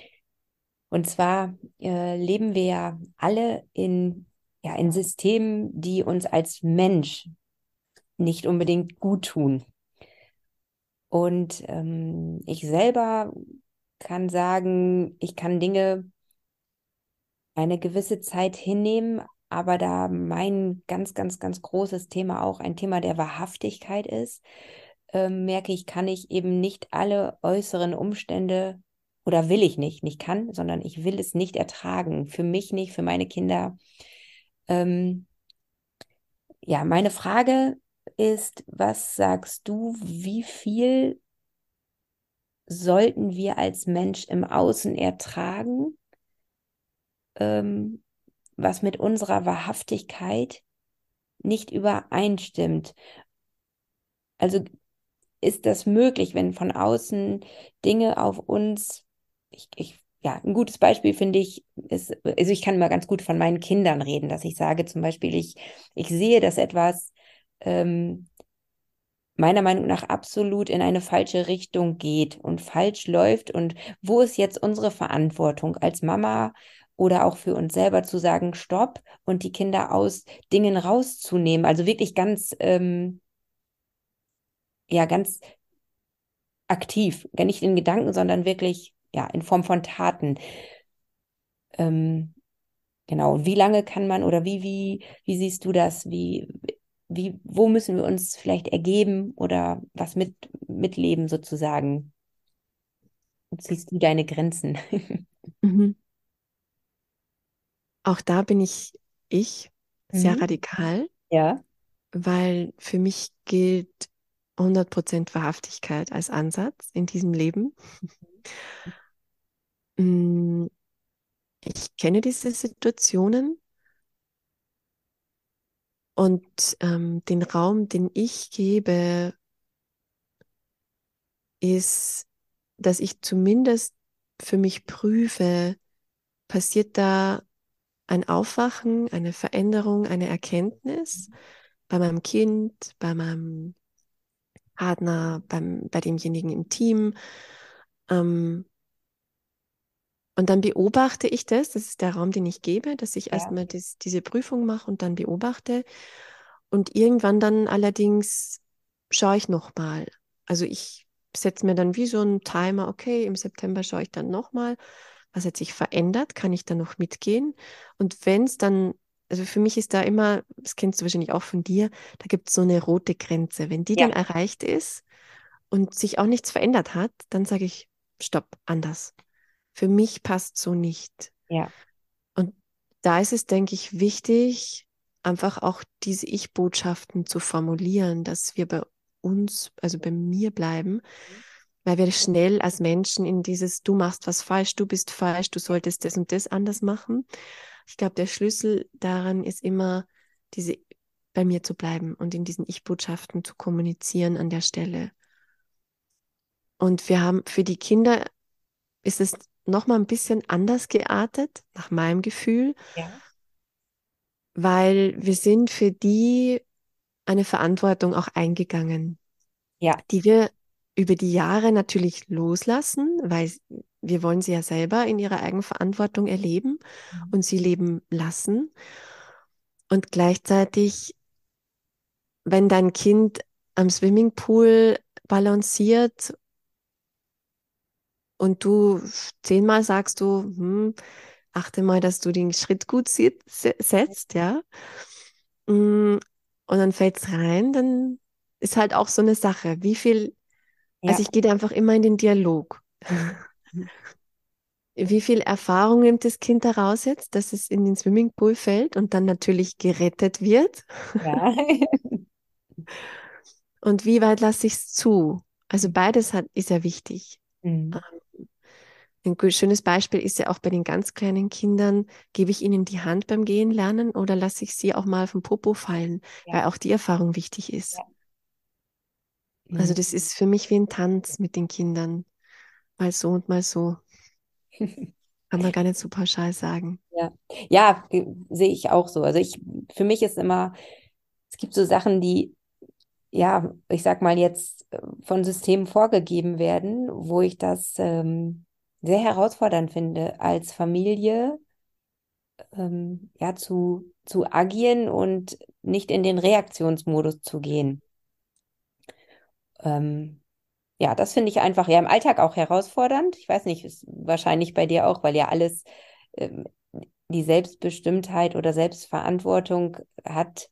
A: und zwar äh, leben wir ja alle in, ja, in Systemen, die uns als Mensch nicht unbedingt gut tun. Und ähm, ich selber kann sagen, ich kann Dinge eine gewisse Zeit hinnehmen, aber da mein ganz, ganz, ganz großes Thema auch ein Thema der Wahrhaftigkeit ist, äh, merke ich, kann ich eben nicht alle äußeren Umstände oder will ich nicht, nicht kann, sondern ich will es nicht ertragen. Für mich nicht, für meine Kinder. Ähm, ja, meine Frage ist, was sagst du, wie viel sollten wir als Mensch im Außen ertragen, ähm, was mit unserer Wahrhaftigkeit nicht übereinstimmt? Also ist das möglich, wenn von außen Dinge auf uns ich, ich, ja, ein gutes Beispiel finde ich, ist, also ich kann mal ganz gut von meinen Kindern reden, dass ich sage zum Beispiel, ich, ich sehe, dass etwas ähm, meiner Meinung nach absolut in eine falsche Richtung geht und falsch läuft. Und wo ist jetzt unsere Verantwortung als Mama oder auch für uns selber zu sagen, stopp und die Kinder aus Dingen rauszunehmen? Also wirklich ganz, ähm, ja, ganz aktiv, nicht in Gedanken, sondern wirklich ja, in Form von Taten. Ähm, genau, wie lange kann man oder wie, wie, wie siehst du das? Wie, wie, wo müssen wir uns vielleicht ergeben oder was mit, mitleben sozusagen? Wo ziehst du deine Grenzen?
B: mhm. Auch da bin ich ich sehr mhm. radikal.
A: Ja.
B: Weil für mich gilt 100% Wahrhaftigkeit als Ansatz in diesem Leben. Mm, ich kenne diese Situationen und ähm, den Raum, den ich gebe, ist, dass ich zumindest für mich prüfe, passiert da ein Aufwachen, eine Veränderung, eine Erkenntnis bei meinem Kind, bei meinem Partner, beim, bei demjenigen im Team. Ähm, und dann beobachte ich das, das ist der Raum, den ich gebe, dass ich ja. erstmal das, diese Prüfung mache und dann beobachte. Und irgendwann dann allerdings schaue ich nochmal. Also ich setze mir dann wie so einen Timer, okay, im September schaue ich dann nochmal, was hat sich verändert, kann ich da noch mitgehen? Und wenn es dann, also für mich ist da immer, das kennst du wahrscheinlich auch von dir, da gibt es so eine rote Grenze. Wenn die ja. dann erreicht ist und sich auch nichts verändert hat, dann sage ich, stopp, anders. Für mich passt so nicht.
A: Ja.
B: Und da ist es, denke ich, wichtig, einfach auch diese Ich-Botschaften zu formulieren, dass wir bei uns, also bei mir bleiben, weil wir schnell als Menschen in dieses, du machst was falsch, du bist falsch, du solltest das und das anders machen. Ich glaube, der Schlüssel daran ist immer, diese bei mir zu bleiben und in diesen Ich-Botschaften zu kommunizieren an der Stelle. Und wir haben für die Kinder ist es nochmal ein bisschen anders geartet, nach meinem Gefühl. Ja weil wir sind für die eine Verantwortung auch eingegangen,
A: ja.
B: die wir über die Jahre natürlich loslassen, weil wir wollen sie ja selber in ihrer Eigenverantwortung erleben mhm. und sie leben lassen. Und gleichzeitig, wenn dein Kind am Swimmingpool balanciert und du zehnmal sagst du, hm, achte mal, dass du den Schritt gut setzt, ja. Mm, und dann fällt es rein, dann ist halt auch so eine Sache. Wie viel, ja. also ich gehe da einfach immer in den Dialog. Wie viel Erfahrung nimmt das Kind daraus jetzt, dass es in den Swimmingpool fällt und dann natürlich gerettet wird? Ja. und wie weit lasse ich es zu? Also beides hat, ist ja wichtig. Mhm. Ein schönes Beispiel ist ja auch bei den ganz kleinen Kindern, gebe ich ihnen die Hand beim Gehen lernen oder lasse ich sie auch mal vom Popo fallen, ja. weil auch die Erfahrung wichtig ist. Ja. Mhm. Also das ist für mich wie ein Tanz mit den Kindern. Mal so und mal so. Kann man gar nicht so pauschal sagen.
A: Ja, ja sehe ich auch so. Also ich, für mich ist immer, es gibt so Sachen, die, ja, ich sag mal jetzt äh, von Systemen vorgegeben werden, wo ich das ähm, sehr herausfordernd finde, als Familie ähm, ja, zu, zu agieren und nicht in den Reaktionsmodus zu gehen. Ähm, ja, das finde ich einfach ja im Alltag auch herausfordernd. Ich weiß nicht, ist wahrscheinlich bei dir auch, weil ja alles ähm, die Selbstbestimmtheit oder Selbstverantwortung hat.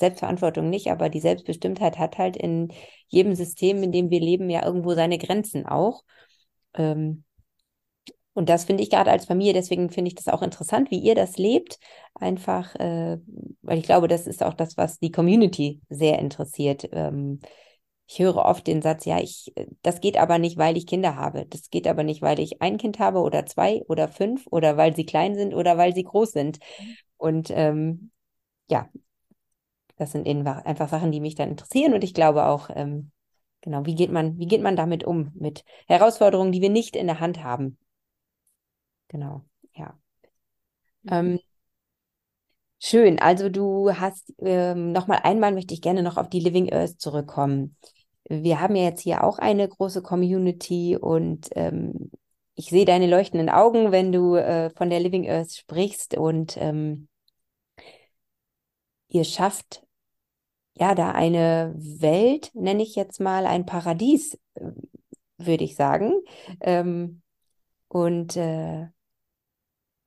A: Selbstverantwortung nicht, aber die Selbstbestimmtheit hat halt in jedem System, in dem wir leben, ja irgendwo seine Grenzen auch. Ähm, und das finde ich gerade als Familie, deswegen finde ich das auch interessant, wie ihr das lebt. Einfach, äh, weil ich glaube, das ist auch das, was die Community sehr interessiert. Ähm, ich höre oft den Satz, ja, ich, das geht aber nicht, weil ich Kinder habe. Das geht aber nicht, weil ich ein Kind habe oder zwei oder fünf oder weil sie klein sind oder weil sie groß sind. Und ähm, ja, das sind einfach Sachen, die mich dann interessieren. Und ich glaube auch, ähm, genau, wie geht man, wie geht man damit um? Mit Herausforderungen, die wir nicht in der Hand haben. Genau, ja. Mhm. Ähm, schön. Also du hast ähm, noch mal einmal möchte ich gerne noch auf die Living Earth zurückkommen. Wir haben ja jetzt hier auch eine große Community und ähm, ich sehe deine leuchtenden Augen, wenn du äh, von der Living Earth sprichst und ähm, ihr schafft ja da eine Welt, nenne ich jetzt mal ein Paradies, äh, würde ich sagen. Ähm, und äh,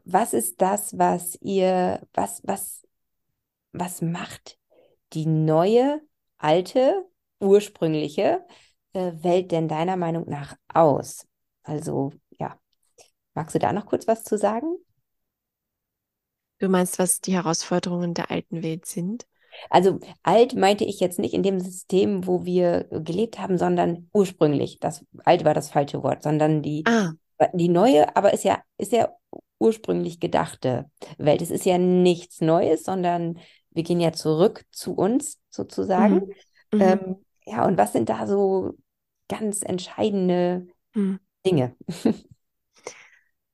A: was ist das, was ihr, was, was, was macht die neue, alte, ursprüngliche äh, Welt denn deiner Meinung nach aus? Also, ja. Magst du da noch kurz was zu sagen?
B: Du meinst, was die Herausforderungen der alten Welt sind?
A: Also alt meinte ich jetzt nicht in dem System, wo wir gelebt haben, sondern ursprünglich. Das alt war das falsche Wort, sondern die ah die neue, aber ist ja, ist ja ursprünglich gedachte Welt. Es ist ja nichts Neues, sondern wir gehen ja zurück zu uns sozusagen. Mhm. mhm. Ähm, ja, und was sind da so ganz entscheidende mhm. Dinge?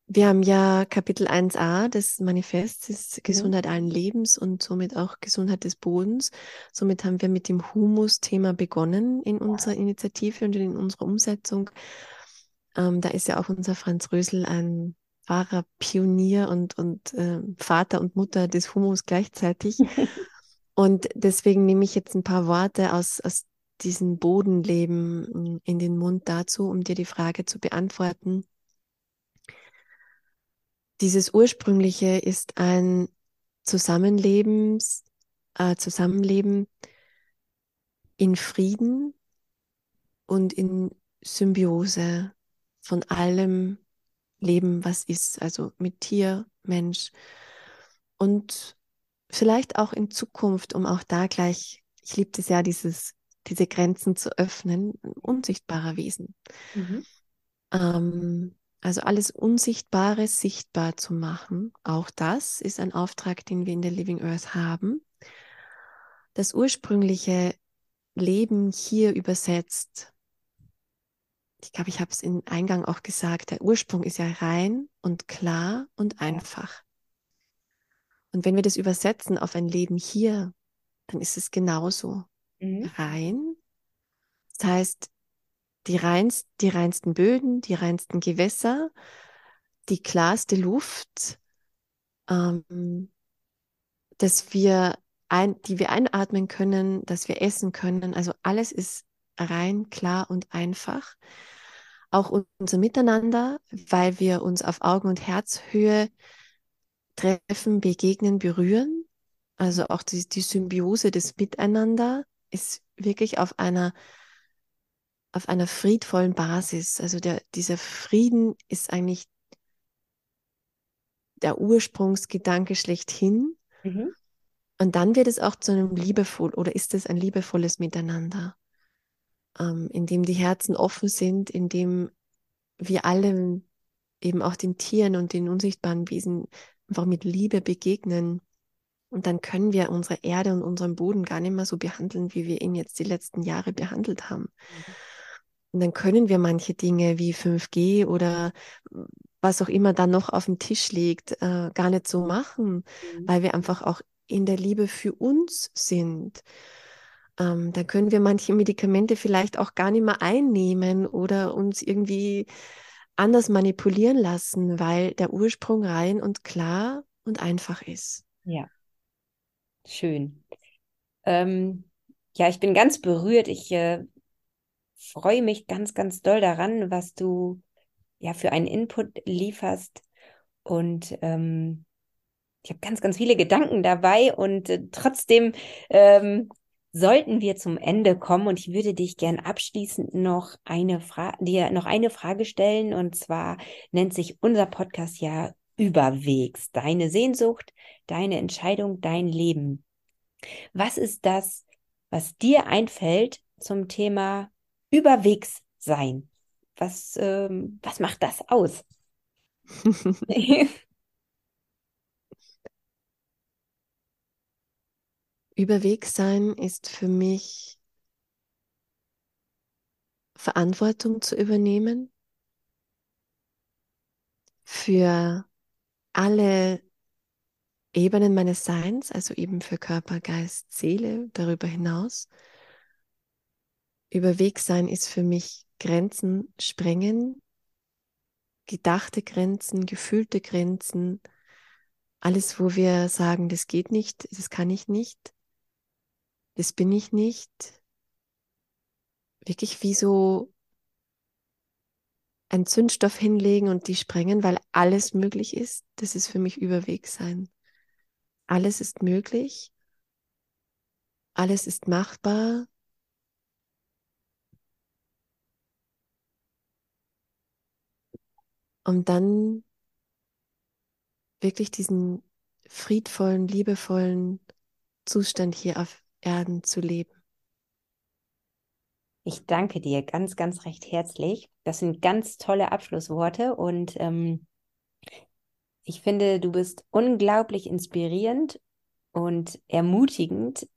B: Wir haben ja Kapitel 1a des Manifests ist mhm. Gesundheit allen Lebens und somit auch Gesundheit des Bodens. Somit haben wir mit dem Humus-Thema begonnen in unserer Initiative und in unserer Umsetzung. Ähm, da ist ja auch unser Franz Rösel ein wahrer Pionier und, und äh, Vater und Mutter des Humus gleichzeitig. und deswegen nehme ich jetzt ein paar Worte aus, aus diesem Bodenleben in den Mund dazu, um dir die Frage zu beantworten. dieses Ursprüngliche ist ein Zusammenlebens, äh, Zusammenleben in Frieden und in Symbiose von allem Leben, was ist, also mit Tier, Mensch und vielleicht auch in Zukunft, um auch da gleich, ich liebe es ja, dieses, diese Grenzen zu öffnen, unsichtbarer Wesen. Mhm. Ähm, also alles Unsichtbare sichtbar zu machen, auch das ist ein Auftrag, den wir in der Living Earth haben. Das ursprüngliche Leben hier übersetzt. Ich glaube, ich habe es im Eingang auch gesagt, der Ursprung ist ja rein und klar und einfach. Und wenn wir das übersetzen auf ein Leben hier, dann ist es genauso. Mhm. Rein. Das heißt, die, reinst, die reinsten Böden, die reinsten Gewässer, die klarste Luft, ähm, dass wir ein, die wir einatmen können, dass wir essen können. Also alles ist rein, klar und einfach. Auch unser Miteinander, weil wir uns auf Augen- und Herzhöhe treffen, begegnen, berühren. Also auch die, die Symbiose des Miteinander ist wirklich auf einer auf einer friedvollen Basis. Also der, dieser Frieden ist eigentlich der Ursprungsgedanke schlechthin. Mhm. Und dann wird es auch zu einem liebevoll oder ist es ein liebevolles Miteinander, ähm, in dem die Herzen offen sind, in dem wir alle eben auch den Tieren und den unsichtbaren Wesen einfach mit Liebe begegnen. Und dann können wir unsere Erde und unseren Boden gar nicht mehr so behandeln, wie wir ihn jetzt die letzten Jahre behandelt haben. Und dann können wir manche Dinge wie 5G oder was auch immer dann noch auf dem Tisch liegt, äh, gar nicht so machen, mhm. weil wir einfach auch in der Liebe für uns sind. Ähm, dann können wir manche Medikamente vielleicht auch gar nicht mehr einnehmen oder uns irgendwie anders manipulieren lassen, weil der Ursprung rein und klar und einfach ist.
A: Ja, schön. Ähm, ja, ich bin ganz berührt. Ich äh, freue mich ganz, ganz doll daran, was du ja für einen Input lieferst. Und ähm, ich habe ganz, ganz viele Gedanken dabei und äh, trotzdem ähm, sollten wir zum Ende kommen und ich würde dich gern abschließend noch eine Frage, dir noch eine Frage stellen und zwar nennt sich unser Podcast ja Überwegs, deine Sehnsucht, deine Entscheidung, dein Leben. Was ist das, was dir einfällt zum Thema Überwegs sein? Was, ähm, was macht das aus?
B: Überwegs sein ist für mich Verantwortung zu übernehmen. Für alle Ebenen meines Seins, also eben für Körper, Geist, Seele, darüber hinaus. Überwegs sein ist für mich Grenzen sprengen, gedachte Grenzen, gefühlte Grenzen, alles, wo wir sagen, das geht nicht, das kann ich nicht, das bin ich nicht. Wirklich wie so einen Zündstoff hinlegen und die sprengen, weil alles möglich ist. Das ist für mich Überweg sein. Alles ist möglich. Alles ist machbar. Um dann wirklich diesen friedvollen, liebevollen Zustand hier auf Erden zu leben.
A: Ich danke dir ganz, ganz recht herzlich. Das sind ganz tolle Abschlussworte und ähm, ich finde, du bist unglaublich inspirierend und ermutigend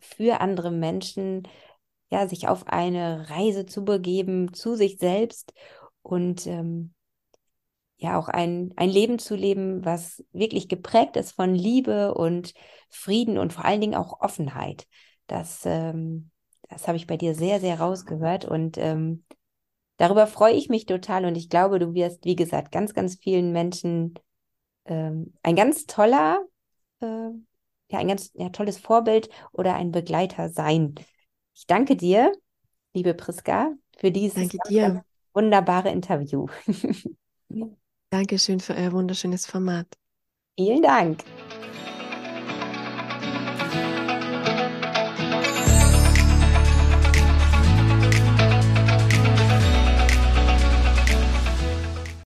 A: für andere Menschen, ja, sich auf eine Reise zu begeben zu sich selbst und ähm, ja auch ein, ein Leben zu leben, was wirklich geprägt ist von Liebe und Frieden und vor allen Dingen auch Offenheit. Das, ähm, das habe ich bei dir sehr, sehr rausgehört und ähm, darüber freue ich mich total und ich glaube, du wirst, wie gesagt, ganz, ganz vielen Menschen ähm, ein ganz toller, äh, ja, ein ganz ja, tolles Vorbild oder ein Begleiter sein. Ich danke dir, liebe Priska, für dieses wunderbare Interview.
B: Dankeschön für euer wunderschönes Format.
A: Vielen Dank.